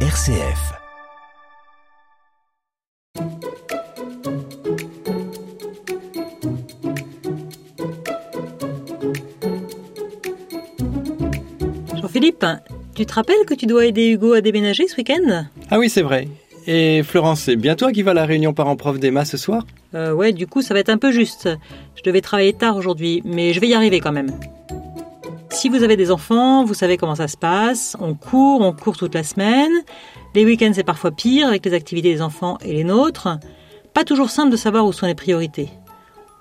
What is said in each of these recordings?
RCF. Jean-Philippe, tu te rappelles que tu dois aider Hugo à déménager ce week-end? Ah oui, c'est vrai. Et Florence, c'est bien toi qui vas à la réunion parents-prof d'Emma ce soir? Euh, Ouais, du coup, ça va être un peu juste. Je devais travailler tard aujourd'hui, mais je vais y arriver quand même. Si vous avez des enfants, vous savez comment ça se passe. On court, on court toute la semaine. Les week-ends, c'est parfois pire avec les activités des enfants et les nôtres. Pas toujours simple de savoir où sont les priorités.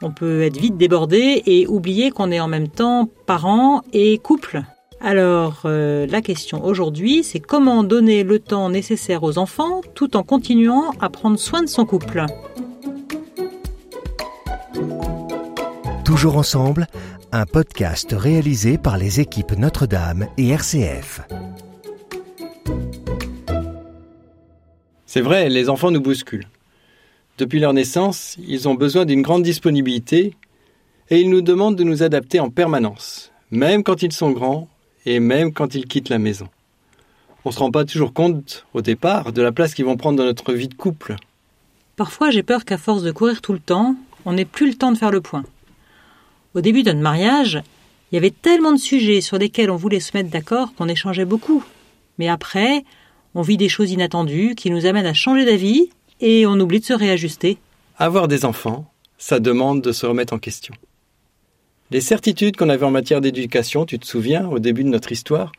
On peut être vite débordé et oublier qu'on est en même temps parents et couple. Alors, euh, la question aujourd'hui, c'est comment donner le temps nécessaire aux enfants tout en continuant à prendre soin de son couple? Toujours ensemble, un podcast réalisé par les équipes Notre-Dame et RCF. C'est vrai, les enfants nous bousculent. Depuis leur naissance, ils ont besoin d'une grande disponibilité et ils nous demandent de nous adapter en permanence, même quand ils sont grands et même quand ils quittent la maison. On ne se rend pas toujours compte, au départ, de la place qu'ils vont prendre dans notre vie de couple. Parfois, j'ai peur qu'à force de courir tout le temps, on n'ait plus le temps de faire le point. Au début de notre mariage, il y avait tellement de sujets sur lesquels on voulait se mettre d'accord qu'on échangeait beaucoup. Mais après, on vit des choses inattendues qui nous amènent à changer d'avis et on oublie de se réajuster. Avoir des enfants, ça demande de se remettre en question. Les certitudes qu'on avait en matière d'éducation, tu te souviens, au début de notre histoire,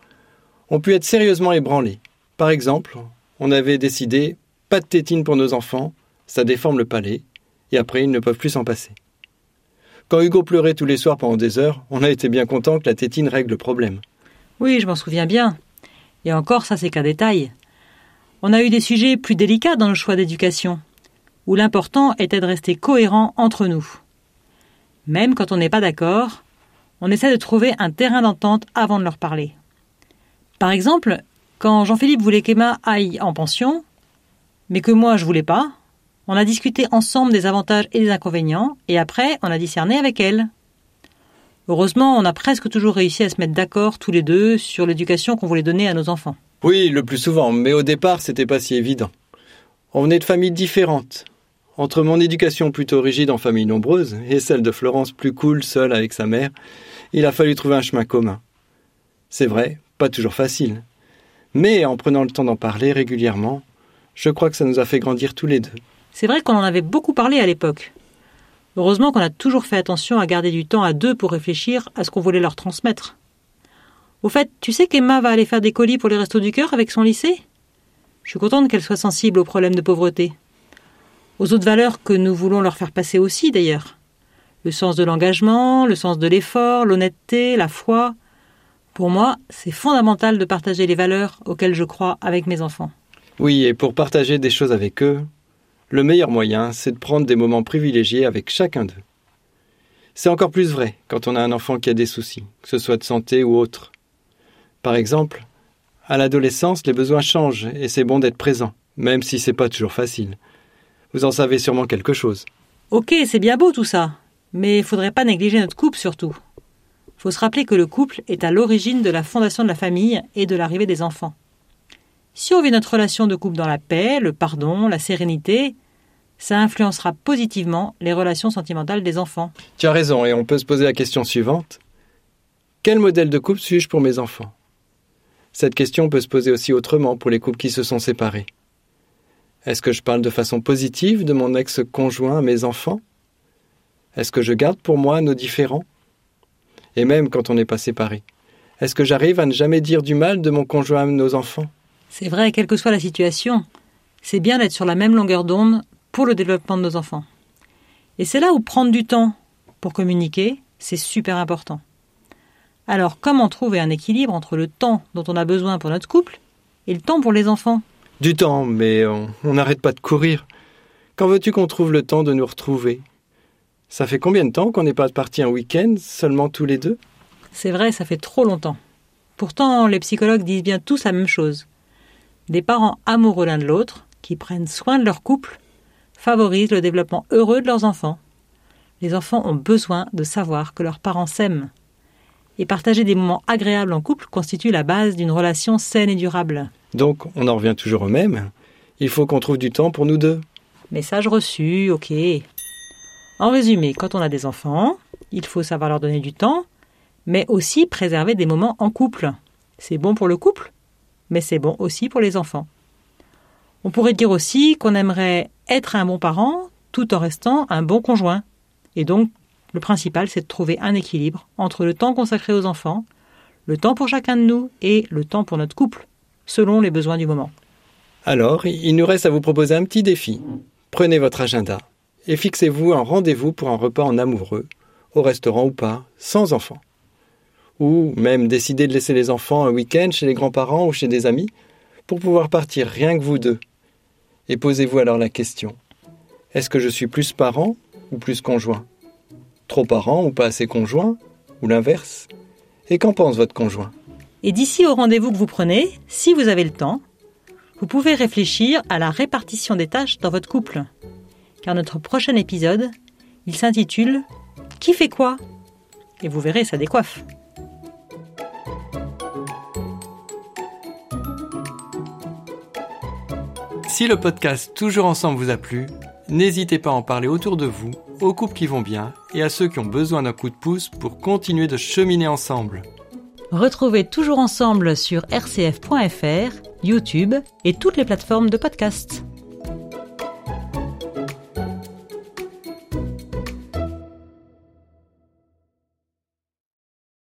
ont pu être sérieusement ébranlées. Par exemple, on avait décidé pas de tétine pour nos enfants, ça déforme le palais, et après ils ne peuvent plus s'en passer. Quand Hugo pleurait tous les soirs pendant des heures, on a été bien content que la tétine règle le problème. Oui, je m'en souviens bien. Et encore, ça c'est qu'un détail. On a eu des sujets plus délicats dans le choix d'éducation, où l'important était de rester cohérent entre nous. Même quand on n'est pas d'accord, on essaie de trouver un terrain d'entente avant de leur parler. Par exemple, quand Jean-Philippe voulait qu'Emma aille en pension, mais que moi je voulais pas, on a discuté ensemble des avantages et des inconvénients, et après on a discerné avec elle. Heureusement, on a presque toujours réussi à se mettre d'accord tous les deux sur l'éducation qu'on voulait donner à nos enfants. Oui, le plus souvent, mais au départ, c'était pas si évident. On venait de familles différentes. Entre mon éducation plutôt rigide en famille nombreuse et celle de Florence plus cool seule avec sa mère, il a fallu trouver un chemin commun. C'est vrai, pas toujours facile. Mais en prenant le temps d'en parler régulièrement, je crois que ça nous a fait grandir tous les deux. C'est vrai qu'on en avait beaucoup parlé à l'époque. Heureusement qu'on a toujours fait attention à garder du temps à deux pour réfléchir à ce qu'on voulait leur transmettre. Au fait, tu sais qu'Emma va aller faire des colis pour les restos du cœur avec son lycée? Je suis contente qu'elle soit sensible aux problèmes de pauvreté. Aux autres valeurs que nous voulons leur faire passer aussi, d'ailleurs. Le sens de l'engagement, le sens de l'effort, l'honnêteté, la foi. Pour moi, c'est fondamental de partager les valeurs auxquelles je crois avec mes enfants. Oui, et pour partager des choses avec eux, le meilleur moyen, c'est de prendre des moments privilégiés avec chacun d'eux. C'est encore plus vrai quand on a un enfant qui a des soucis, que ce soit de santé ou autre. Par exemple, à l'adolescence, les besoins changent et c'est bon d'être présent, même si c'est pas toujours facile. Vous en savez sûrement quelque chose. Ok, c'est bien beau tout ça, mais il faudrait pas négliger notre couple surtout. Faut se rappeler que le couple est à l'origine de la fondation de la famille et de l'arrivée des enfants. Si on vit notre relation de couple dans la paix, le pardon, la sérénité, ça influencera positivement les relations sentimentales des enfants. Tu as raison, et on peut se poser la question suivante. Quel modèle de couple suis-je pour mes enfants? Cette question peut se poser aussi autrement pour les couples qui se sont séparés. Est-ce que je parle de façon positive de mon ex-conjoint à mes enfants? Est-ce que je garde pour moi nos différends? Et même quand on n'est pas séparés, est-ce que j'arrive à ne jamais dire du mal de mon conjoint à nos enfants? C'est vrai, quelle que soit la situation, c'est bien d'être sur la même longueur d'onde pour le développement de nos enfants. Et c'est là où prendre du temps pour communiquer, c'est super important. Alors, comment trouver un équilibre entre le temps dont on a besoin pour notre couple et le temps pour les enfants? Du temps, mais on n'arrête pas de courir. Quand veux-tu qu'on trouve le temps de nous retrouver? Ça fait combien de temps qu'on n'est pas parti un week-end, seulement tous les deux? C'est vrai, ça fait trop longtemps. Pourtant, les psychologues disent bien tous la même chose. Des parents amoureux l'un de l'autre, qui prennent soin de leur couple, favorisent le développement heureux de leurs enfants. Les enfants ont besoin de savoir que leurs parents s'aiment. Et partager des moments agréables en couple constitue la base d'une relation saine et durable. Donc, on en revient toujours au même. Il faut qu'on trouve du temps pour nous deux. Message reçu, ok. En résumé, quand on a des enfants, il faut savoir leur donner du temps, mais aussi préserver des moments en couple. C'est bon pour le couple, mais c'est bon aussi pour les enfants. On pourrait dire aussi qu'on aimerait être un bon parent tout en restant un bon conjoint. Et donc, le principal, c'est de trouver un équilibre entre le temps consacré aux enfants, le temps pour chacun de nous et le temps pour notre couple, selon les besoins du moment. Alors, il nous reste à vous proposer un petit défi. Prenez votre agenda et fixez-vous un rendez-vous pour un repas en amoureux, au restaurant ou pas, sans enfants. Ou même décider de laisser les enfants un week-end chez les grands-parents ou chez des amis, pour pouvoir partir rien que vous deux. Et posez-vous alors la question. Est-ce que je suis plus parent ou plus conjoint? Trop parent ou pas assez conjoint? Ou l'inverse? Et qu'en pense votre conjoint? Et d'ici au rendez-vous que vous prenez, si vous avez le temps, vous pouvez réfléchir à la répartition des tâches dans votre couple. Car notre prochain épisode, il s'intitule Qui fait quoi? Et vous verrez, ça décoiffe. Si le podcast Toujours ensemble vous a plu, n'hésitez pas à en parler autour de vous, aux couples qui vont bien et à ceux qui ont besoin d'un coup de pouce pour continuer de cheminer ensemble. Retrouvez Toujours ensemble sur rcf.fr, YouTube et toutes les plateformes de podcast.